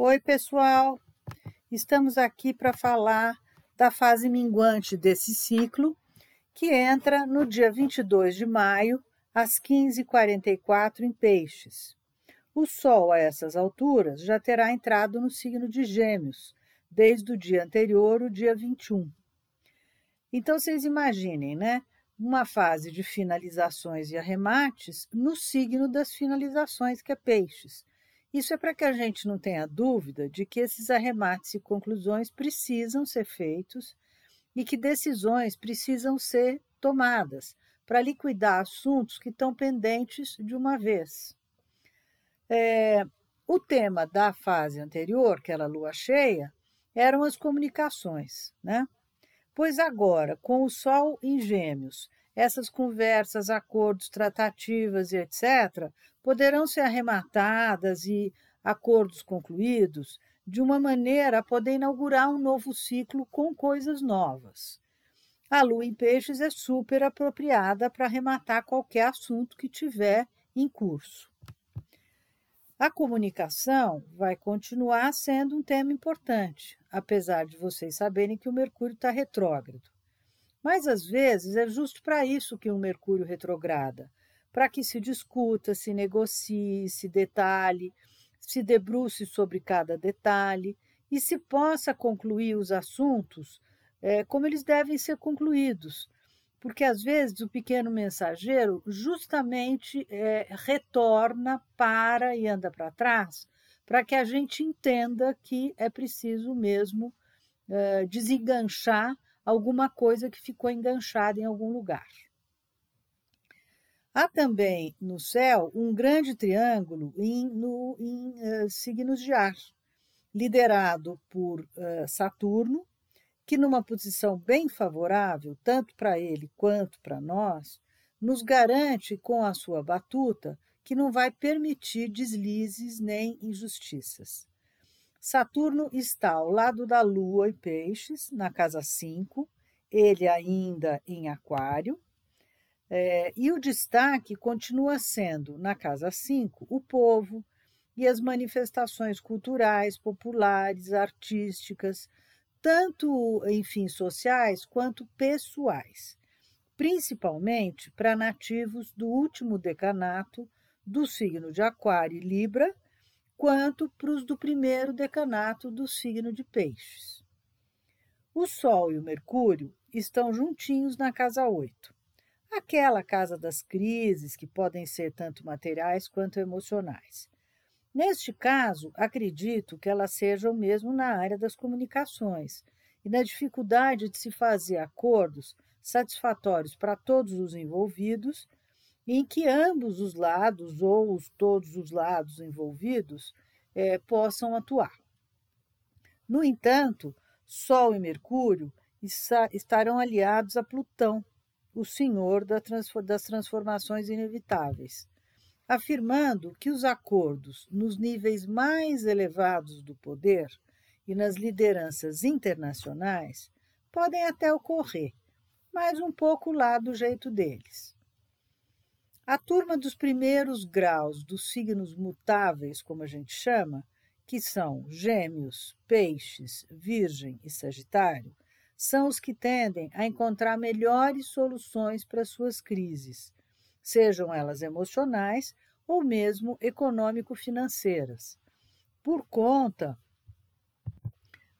Oi, pessoal! Estamos aqui para falar da fase minguante desse ciclo, que entra no dia 22 de maio, às 15h44, em Peixes. O Sol, a essas alturas, já terá entrado no signo de Gêmeos, desde o dia anterior, o dia 21. Então, vocês imaginem, né? Uma fase de finalizações e arremates no signo das finalizações, que é Peixes isso é para que a gente não tenha dúvida de que esses arremates e conclusões precisam ser feitos e que decisões precisam ser tomadas para liquidar assuntos que estão pendentes de uma vez. É, o tema da fase anterior, que era a lua cheia, eram as comunicações, né? Pois agora, com o Sol em Gêmeos essas conversas, acordos, tratativas e etc., poderão ser arrematadas e acordos concluídos de uma maneira a poder inaugurar um novo ciclo com coisas novas. A lua em peixes é super apropriada para arrematar qualquer assunto que tiver em curso. A comunicação vai continuar sendo um tema importante, apesar de vocês saberem que o Mercúrio está retrógrado. Mas às vezes é justo para isso que um Mercúrio retrograda para que se discuta, se negocie, se detalhe, se debruce sobre cada detalhe e se possa concluir os assuntos é, como eles devem ser concluídos. Porque às vezes o pequeno mensageiro justamente é, retorna, para e anda para trás, para que a gente entenda que é preciso mesmo é, desenganchar alguma coisa que ficou enganchada em algum lugar. Há também no céu um grande triângulo em, no, em uh, signos de ar, liderado por uh, Saturno, que, numa posição bem favorável, tanto para ele quanto para nós, nos garante com a sua batuta que não vai permitir deslizes nem injustiças. Saturno está ao lado da Lua em Peixes, na casa 5, ele ainda em Aquário, é, e o destaque continua sendo, na casa 5, o povo e as manifestações culturais, populares, artísticas, tanto, enfim, sociais quanto pessoais, principalmente para nativos do último decanato do signo de Aquário e Libra quanto para os do primeiro decanato do signo de Peixes. O Sol e o Mercúrio estão juntinhos na casa 8, aquela casa das crises que podem ser tanto materiais quanto emocionais. Neste caso, acredito que elas sejam mesmo na área das comunicações e na dificuldade de se fazer acordos satisfatórios para todos os envolvidos em que ambos os lados ou os, todos os lados envolvidos é, possam atuar. No entanto, Sol e Mercúrio estarão aliados a Plutão, o senhor das transformações inevitáveis, afirmando que os acordos nos níveis mais elevados do poder e nas lideranças internacionais podem até ocorrer, mas um pouco lá do jeito deles. A turma dos primeiros graus dos signos mutáveis, como a gente chama, que são Gêmeos, Peixes, Virgem e Sagitário, são os que tendem a encontrar melhores soluções para suas crises, sejam elas emocionais ou mesmo econômico-financeiras, por conta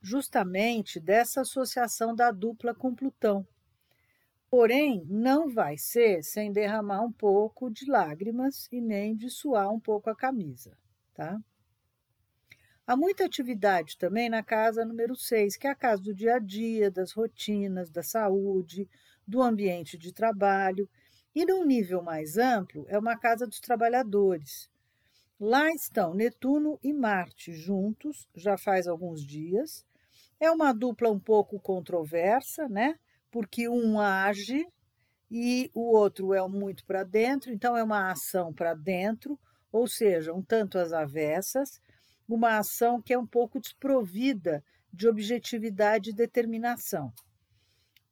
justamente dessa associação da dupla com Plutão Porém, não vai ser sem derramar um pouco de lágrimas e nem de suar um pouco a camisa, tá? Há muita atividade também na casa número 6, que é a casa do dia a dia, das rotinas, da saúde, do ambiente de trabalho. E num nível mais amplo, é uma casa dos trabalhadores. Lá estão Netuno e Marte juntos, já faz alguns dias. É uma dupla um pouco controversa, né? Porque um age e o outro é muito para dentro, então é uma ação para dentro, ou seja, um tanto às avessas, uma ação que é um pouco desprovida de objetividade e determinação.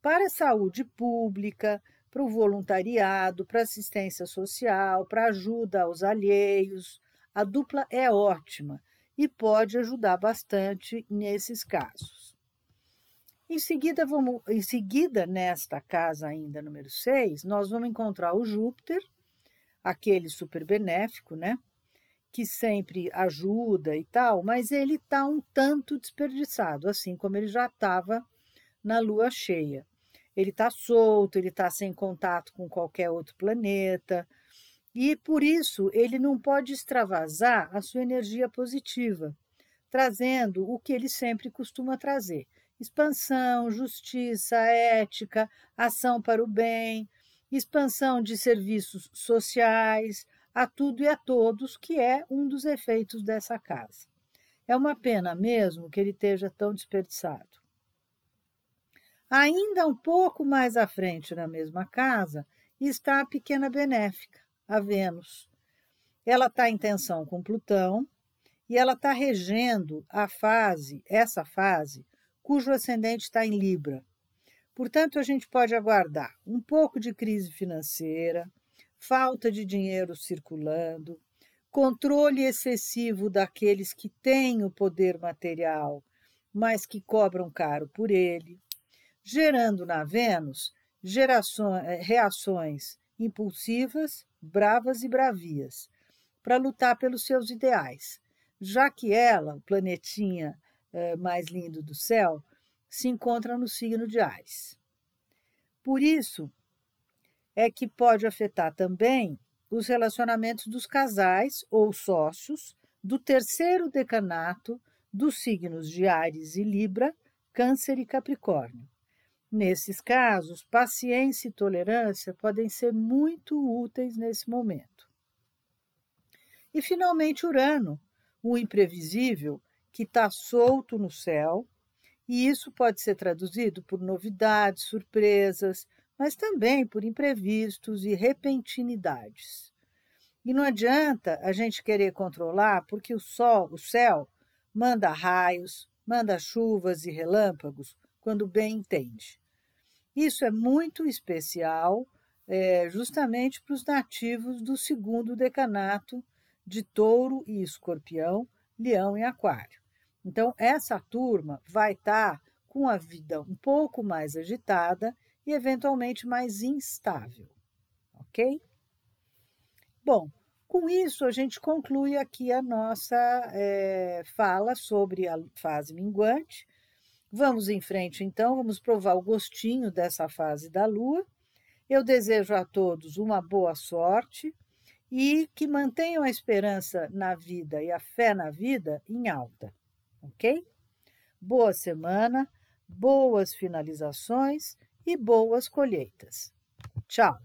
Para a saúde pública, para o voluntariado, para assistência social, para ajuda aos alheios, a dupla é ótima e pode ajudar bastante nesses casos. Em seguida, vamos, em seguida, nesta casa ainda número 6, nós vamos encontrar o Júpiter, aquele super benéfico, né? Que sempre ajuda e tal, mas ele está um tanto desperdiçado, assim como ele já estava na lua cheia. Ele está solto, ele está sem contato com qualquer outro planeta, e por isso ele não pode extravasar a sua energia positiva, trazendo o que ele sempre costuma trazer: expansão, justiça, ética, ação para o bem, expansão de serviços sociais, a tudo e a todos, que é um dos efeitos dessa casa. É uma pena mesmo que ele esteja tão desperdiçado. Ainda um pouco mais à frente, na mesma casa, está a pequena benéfica, a Vênus. Ela está em tensão com Plutão e ela está regendo a fase, essa fase, cujo ascendente está em Libra. Portanto, a gente pode aguardar um pouco de crise financeira, falta de dinheiro circulando, controle excessivo daqueles que têm o poder material, mas que cobram caro por ele, gerando na Vênus gerações, eh, reações impulsivas, bravas e bravias, para lutar pelos seus ideais, já que ela, o planetinha mais lindo do céu, se encontra no signo de Ares. Por isso é que pode afetar também os relacionamentos dos casais ou sócios do terceiro decanato dos signos de Ares e Libra, Câncer e Capricórnio. Nesses casos, paciência e tolerância podem ser muito úteis nesse momento. E, finalmente, Urano, o imprevisível que está solto no céu, e isso pode ser traduzido por novidades, surpresas, mas também por imprevistos e repentinidades. E não adianta a gente querer controlar, porque o sol, o céu, manda raios, manda chuvas e relâmpagos quando bem entende. Isso é muito especial, é, justamente para os nativos do segundo decanato de touro e escorpião, leão e aquário. Então, essa turma vai estar tá com a vida um pouco mais agitada e, eventualmente, mais instável. Ok? Bom, com isso, a gente conclui aqui a nossa é, fala sobre a fase minguante. Vamos em frente, então, vamos provar o gostinho dessa fase da Lua. Eu desejo a todos uma boa sorte e que mantenham a esperança na vida e a fé na vida em alta ok? Boa semana, boas finalizações e boas colheitas. Tchau!